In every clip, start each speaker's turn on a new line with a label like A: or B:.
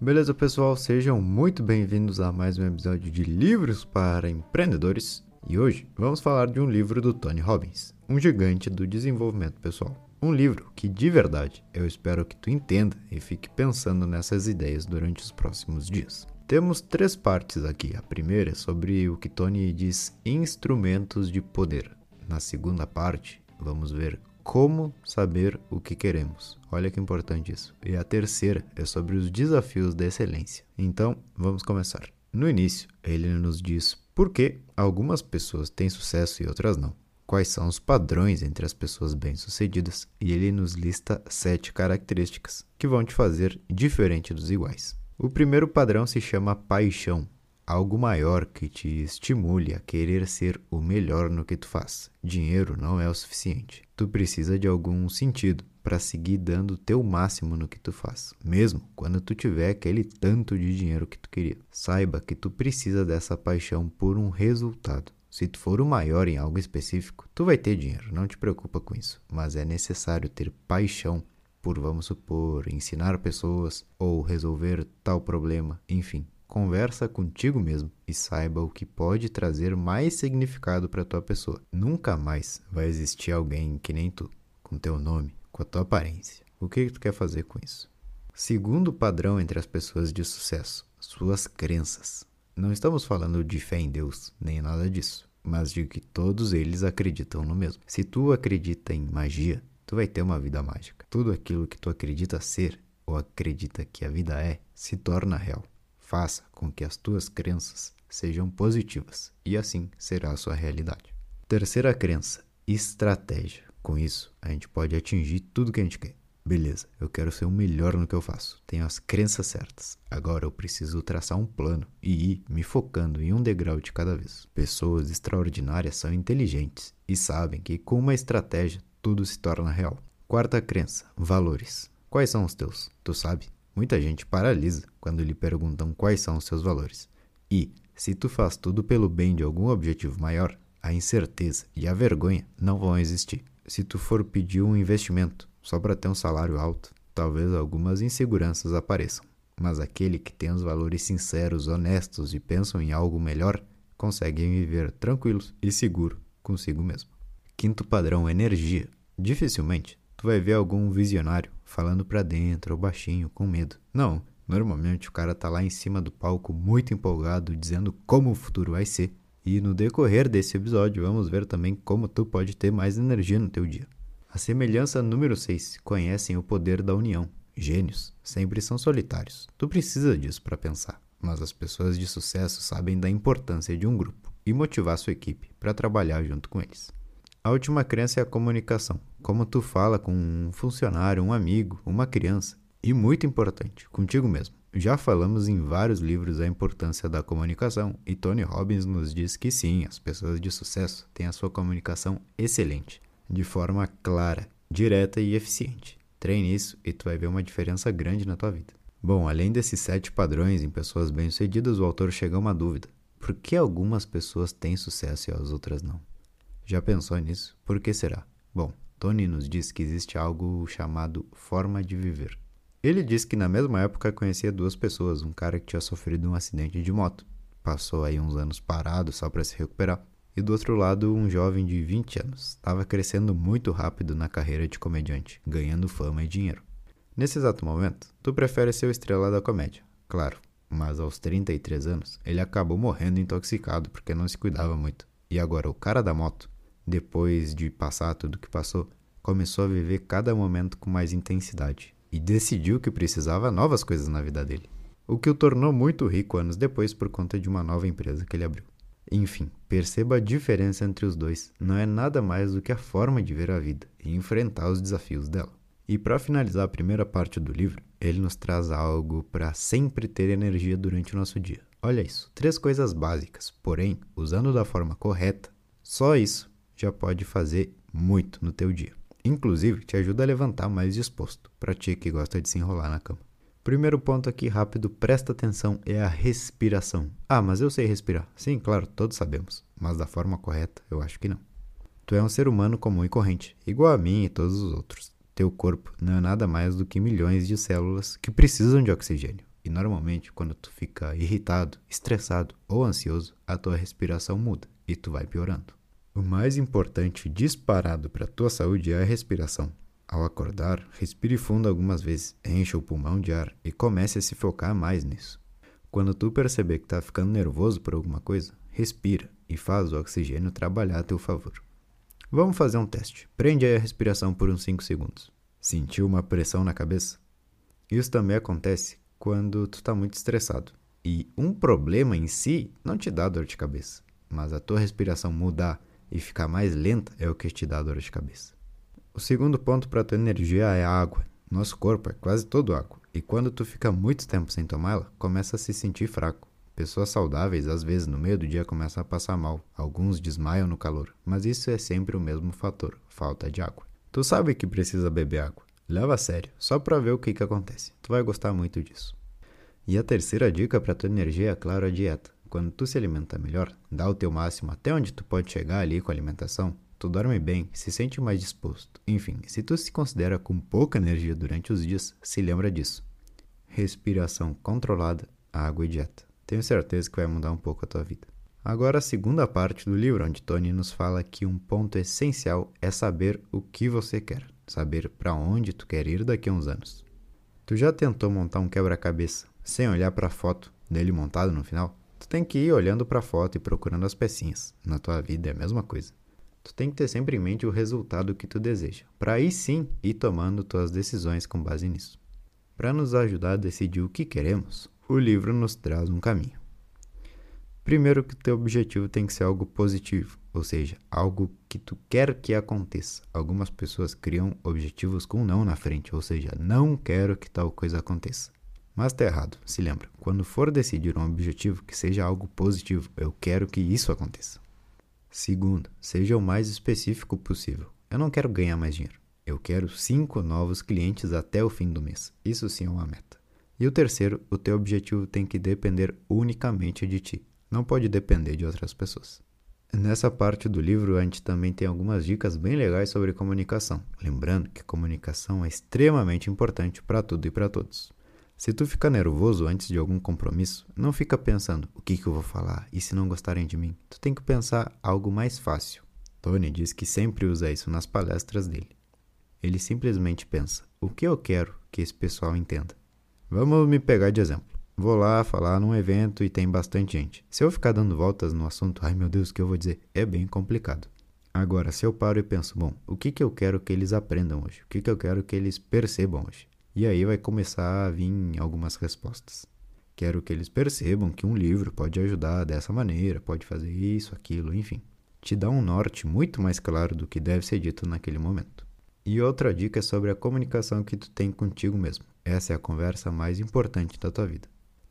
A: Beleza, pessoal? Sejam muito bem-vindos a mais um episódio de Livros para Empreendedores. E hoje vamos falar de um livro do Tony Robbins, um gigante do desenvolvimento pessoal. Um livro que, de verdade, eu espero que tu entenda e fique pensando nessas ideias durante os próximos dias. Temos três partes aqui. A primeira é sobre o que Tony diz instrumentos de poder. Na segunda parte, vamos ver como saber o que queremos. Olha que importante isso. E a terceira é sobre os desafios da excelência. Então, vamos começar. No início, ele nos diz por que algumas pessoas têm sucesso e outras não. Quais são os padrões entre as pessoas bem-sucedidas? E ele nos lista sete características que vão te fazer diferente dos iguais. O primeiro padrão se chama paixão algo maior que te estimule a querer ser o melhor no que tu faz. Dinheiro não é o suficiente. Tu precisa de algum sentido para seguir dando o teu máximo no que tu faz, mesmo quando tu tiver aquele tanto de dinheiro que tu queria. Saiba que tu precisa dessa paixão por um resultado. Se tu for o maior em algo específico, tu vai ter dinheiro, não te preocupa com isso, mas é necessário ter paixão por, vamos supor, ensinar pessoas ou resolver tal problema, enfim, Conversa contigo mesmo e saiba o que pode trazer mais significado para tua pessoa. Nunca mais vai existir alguém que nem tu, com teu nome, com a tua aparência. O que tu quer fazer com isso? Segundo padrão entre as pessoas de sucesso, suas crenças. Não estamos falando de fé em Deus, nem nada disso, mas de que todos eles acreditam no mesmo. Se tu acredita em magia, tu vai ter uma vida mágica. Tudo aquilo que tu acredita ser ou acredita que a vida é, se torna real. Faça com que as tuas crenças sejam positivas e assim será a sua realidade. Terceira crença: estratégia. Com isso, a gente pode atingir tudo que a gente quer. Beleza, eu quero ser o melhor no que eu faço. Tenho as crenças certas. Agora eu preciso traçar um plano e ir me focando em um degrau de cada vez. Pessoas extraordinárias são inteligentes e sabem que com uma estratégia tudo se torna real. Quarta crença: valores. Quais são os teus? Tu sabe? Muita gente paralisa quando lhe perguntam quais são os seus valores. E, se tu faz tudo pelo bem de algum objetivo maior, a incerteza e a vergonha não vão existir. Se tu for pedir um investimento só para ter um salário alto, talvez algumas inseguranças apareçam. Mas aquele que tem os valores sinceros, honestos e pensam em algo melhor, conseguem viver tranquilos e seguro consigo mesmo. Quinto padrão, energia. Dificilmente tu vai ver algum visionário falando para dentro ou baixinho, com medo. Não, normalmente o cara tá lá em cima do palco muito empolgado, dizendo como o futuro vai ser. E no decorrer desse episódio vamos ver também como tu pode ter mais energia no teu dia. A semelhança número 6, conhecem o poder da união. Gênios sempre são solitários. Tu precisa disso para pensar, mas as pessoas de sucesso sabem da importância de um grupo e motivar sua equipe para trabalhar junto com eles. A última crença é a comunicação. Como tu fala com um funcionário, um amigo, uma criança. E muito importante, contigo mesmo. Já falamos em vários livros a importância da comunicação e Tony Robbins nos diz que sim, as pessoas de sucesso têm a sua comunicação excelente, de forma clara, direta e eficiente. Treine isso e tu vai ver uma diferença grande na tua vida. Bom, além desses sete padrões em pessoas bem-sucedidas, o autor chega a uma dúvida. Por que algumas pessoas têm sucesso e as outras não? Já pensou nisso? Por que será? Bom, Tony nos diz que existe algo chamado forma de viver. Ele diz que na mesma época conhecia duas pessoas, um cara que tinha sofrido um acidente de moto, passou aí uns anos parado só para se recuperar, e do outro lado um jovem de 20 anos, estava crescendo muito rápido na carreira de comediante, ganhando fama e dinheiro. Nesse exato momento, tu prefere ser o estrela da comédia, claro, mas aos 33 anos ele acabou morrendo intoxicado porque não se cuidava muito. E agora o cara da moto depois de passar tudo o que passou, começou a viver cada momento com mais intensidade e decidiu que precisava novas coisas na vida dele, o que o tornou muito rico anos depois por conta de uma nova empresa que ele abriu. Enfim, perceba a diferença entre os dois. Não é nada mais do que a forma de ver a vida e enfrentar os desafios dela. E para finalizar a primeira parte do livro, ele nos traz algo para sempre ter energia durante o nosso dia. Olha isso, três coisas básicas, porém, usando da forma correta, só isso já pode fazer muito no teu dia. Inclusive, te ajuda a levantar mais disposto, para ti que gosta de se enrolar na cama. Primeiro ponto aqui rápido, presta atenção, é a respiração. Ah, mas eu sei respirar. Sim, claro, todos sabemos, mas da forma correta, eu acho que não. Tu é um ser humano comum e corrente, igual a mim e todos os outros. Teu corpo não é nada mais do que milhões de células que precisam de oxigênio. E normalmente, quando tu fica irritado, estressado ou ansioso, a tua respiração muda e tu vai piorando. O mais importante disparado para a tua saúde é a respiração. Ao acordar, respire fundo algumas vezes, encha o pulmão de ar e comece a se focar mais nisso. Quando tu perceber que está ficando nervoso por alguma coisa, respira e faz o oxigênio trabalhar a teu favor. Vamos fazer um teste. Prende aí a respiração por uns 5 segundos. Sentiu uma pressão na cabeça? Isso também acontece quando tu está muito estressado. E um problema em si não te dá dor de cabeça, mas a tua respiração mudar e ficar mais lenta é o que te dá dor de cabeça. O segundo ponto para tua energia é a água. Nosso corpo é quase todo água, e quando tu fica muito tempo sem tomá-la, começa a se sentir fraco. Pessoas saudáveis, às vezes, no meio do dia começam a passar mal. Alguns desmaiam no calor, mas isso é sempre o mesmo fator, falta de água. Tu sabe que precisa beber água. Leva a sério, só para ver o que, que acontece. Tu vai gostar muito disso. E a terceira dica para tua energia é, claro, a dieta. Quando tu se alimenta melhor, dá o teu máximo até onde tu pode chegar ali com a alimentação, tu dorme bem, se sente mais disposto. Enfim, se tu se considera com pouca energia durante os dias, se lembra disso. Respiração controlada, água e dieta. Tenho certeza que vai mudar um pouco a tua vida. Agora, a segunda parte do livro, onde Tony nos fala que um ponto essencial é saber o que você quer, saber para onde tu quer ir daqui a uns anos. Tu já tentou montar um quebra-cabeça sem olhar para a foto dele montado no final? Tu tem que ir olhando para a foto e procurando as pecinhas. Na tua vida é a mesma coisa. Tu tem que ter sempre em mente o resultado que tu deseja, para aí sim ir tomando tuas decisões com base nisso. Para nos ajudar a decidir o que queremos, o livro nos traz um caminho. Primeiro que o teu objetivo tem que ser algo positivo, ou seja, algo que tu quer que aconteça. Algumas pessoas criam objetivos com não na frente, ou seja, não quero que tal coisa aconteça. Mas tá errado, se lembra. Quando for decidir um objetivo que seja algo positivo, eu quero que isso aconteça. Segundo, seja o mais específico possível. Eu não quero ganhar mais dinheiro. Eu quero cinco novos clientes até o fim do mês. Isso sim é uma meta. E o terceiro, o teu objetivo tem que depender unicamente de ti, não pode depender de outras pessoas. Nessa parte do livro, a gente também tem algumas dicas bem legais sobre comunicação, lembrando que comunicação é extremamente importante para tudo e para todos. Se tu fica nervoso antes de algum compromisso, não fica pensando o que, que eu vou falar e se não gostarem de mim. Tu tem que pensar algo mais fácil. Tony diz que sempre usa isso nas palestras dele. Ele simplesmente pensa: o que eu quero que esse pessoal entenda? Vamos me pegar de exemplo. Vou lá falar num evento e tem bastante gente. Se eu ficar dando voltas no assunto, ai meu Deus, o que eu vou dizer? É bem complicado. Agora, se eu paro e penso, bom, o que, que eu quero que eles aprendam hoje? O que, que eu quero que eles percebam hoje? E aí vai começar a vir algumas respostas. Quero que eles percebam que um livro pode ajudar dessa maneira, pode fazer isso, aquilo, enfim. Te dá um norte muito mais claro do que deve ser dito naquele momento. E outra dica é sobre a comunicação que tu tem contigo mesmo. Essa é a conversa mais importante da tua vida.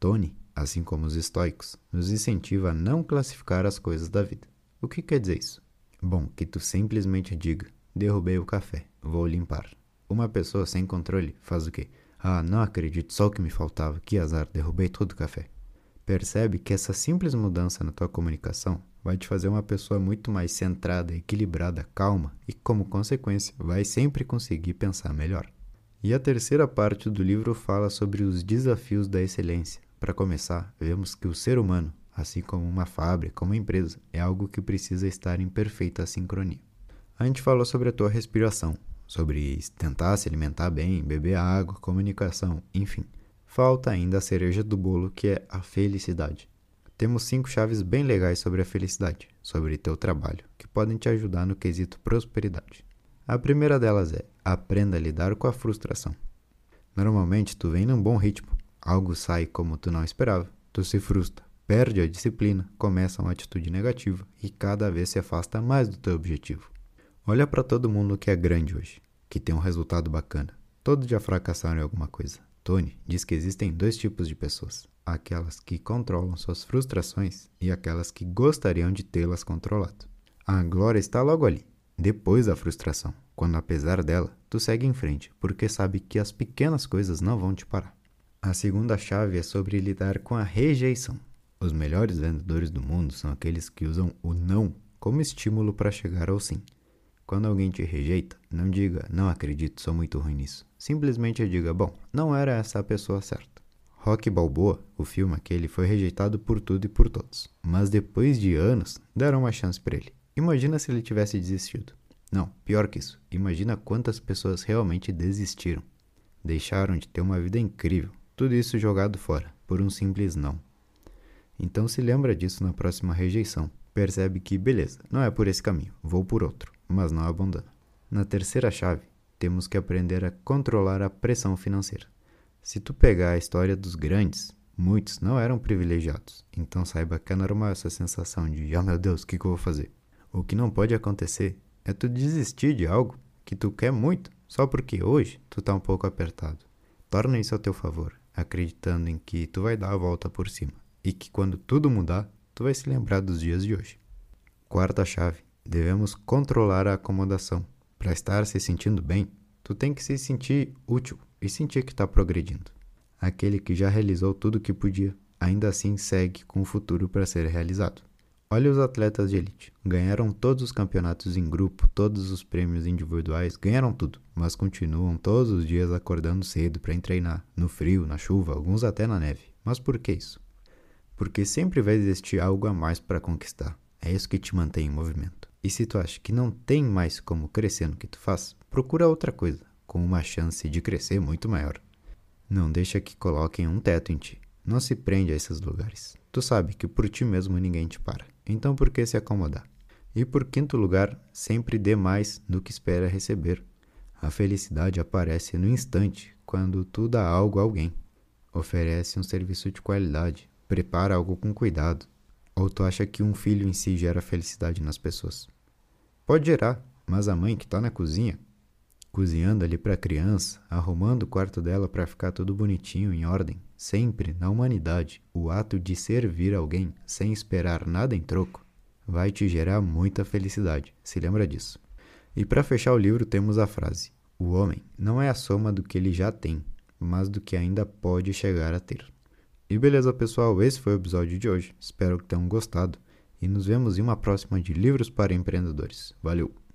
A: Tony, assim como os estoicos, nos incentiva a não classificar as coisas da vida. O que quer dizer isso? Bom, que tu simplesmente diga: derrubei o café, vou limpar. Uma pessoa sem controle faz o quê? Ah, não acredito, só o que me faltava, que azar, derrubei todo o café. Percebe que essa simples mudança na tua comunicação vai te fazer uma pessoa muito mais centrada, equilibrada, calma e, como consequência, vai sempre conseguir pensar melhor. E a terceira parte do livro fala sobre os desafios da excelência. Para começar, vemos que o ser humano, assim como uma fábrica, uma empresa, é algo que precisa estar em perfeita sincronia. A gente falou sobre a tua respiração, sobre tentar se alimentar bem, beber água, comunicação, enfim. Falta ainda a cereja do bolo, que é a felicidade. Temos cinco chaves bem legais sobre a felicidade, sobre teu trabalho, que podem te ajudar no quesito prosperidade. A primeira delas é: aprenda a lidar com a frustração. Normalmente tu vem num bom ritmo, algo sai como tu não esperava, tu se frustra, perde a disciplina, começa uma atitude negativa e cada vez se afasta mais do teu objetivo. Olha para todo mundo que é grande hoje, que tem um resultado bacana. Todos já fracassaram em alguma coisa. Tony diz que existem dois tipos de pessoas: aquelas que controlam suas frustrações e aquelas que gostariam de tê-las controlado. A glória está logo ali, depois da frustração, quando apesar dela, tu segue em frente, porque sabe que as pequenas coisas não vão te parar. A segunda chave é sobre lidar com a rejeição. Os melhores vendedores do mundo são aqueles que usam o não como estímulo para chegar ao sim. Quando alguém te rejeita, não diga, não acredito, sou muito ruim nisso. Simplesmente diga, bom, não era essa a pessoa certa. Rock Balboa, o filme aquele, foi rejeitado por tudo e por todos. Mas depois de anos, deram uma chance para ele. Imagina se ele tivesse desistido. Não, pior que isso. Imagina quantas pessoas realmente desistiram. Deixaram de ter uma vida incrível. Tudo isso jogado fora, por um simples não. Então se lembra disso na próxima rejeição. Percebe que, beleza, não é por esse caminho, vou por outro, mas não abandona. Na terceira chave, temos que aprender a controlar a pressão financeira. Se tu pegar a história dos grandes, muitos não eram privilegiados. Então saiba que é normal essa sensação de, ah oh, meu Deus, o que, que eu vou fazer? O que não pode acontecer é tu desistir de algo que tu quer muito, só porque hoje tu tá um pouco apertado. Torna isso a teu favor, acreditando em que tu vai dar a volta por cima e que quando tudo mudar, tu vai se lembrar dos dias de hoje. Quarta chave: devemos controlar a acomodação. Para estar se sentindo bem, tu tem que se sentir útil e sentir que está progredindo. Aquele que já realizou tudo o que podia, ainda assim segue com o futuro para ser realizado. Olha os atletas de elite. Ganharam todos os campeonatos em grupo, todos os prêmios individuais, ganharam tudo, mas continuam todos os dias acordando cedo para treinar, no frio, na chuva, alguns até na neve. Mas por que isso? Porque sempre vai existir algo a mais para conquistar. É isso que te mantém em movimento. E se tu acha que não tem mais como crescer no que tu faz, procura outra coisa, com uma chance de crescer muito maior. Não deixa que coloquem um teto em ti. Não se prende a esses lugares. Tu sabe que por ti mesmo ninguém te para. Então por que se acomodar? E por quinto lugar, sempre dê mais do que espera receber. A felicidade aparece no instante quando tu dá algo a alguém. Oferece um serviço de qualidade, prepara algo com cuidado, ou tu acha que um filho em si gera felicidade nas pessoas? Pode gerar, mas a mãe que está na cozinha, cozinhando ali para a criança, arrumando o quarto dela para ficar tudo bonitinho, em ordem, sempre na humanidade, o ato de servir alguém sem esperar nada em troco vai te gerar muita felicidade. Se lembra disso. E para fechar o livro temos a frase: O homem não é a soma do que ele já tem, mas do que ainda pode chegar a ter. E beleza, pessoal, esse foi o episódio de hoje. Espero que tenham gostado e nos vemos em uma próxima de Livros para Empreendedores. Valeu!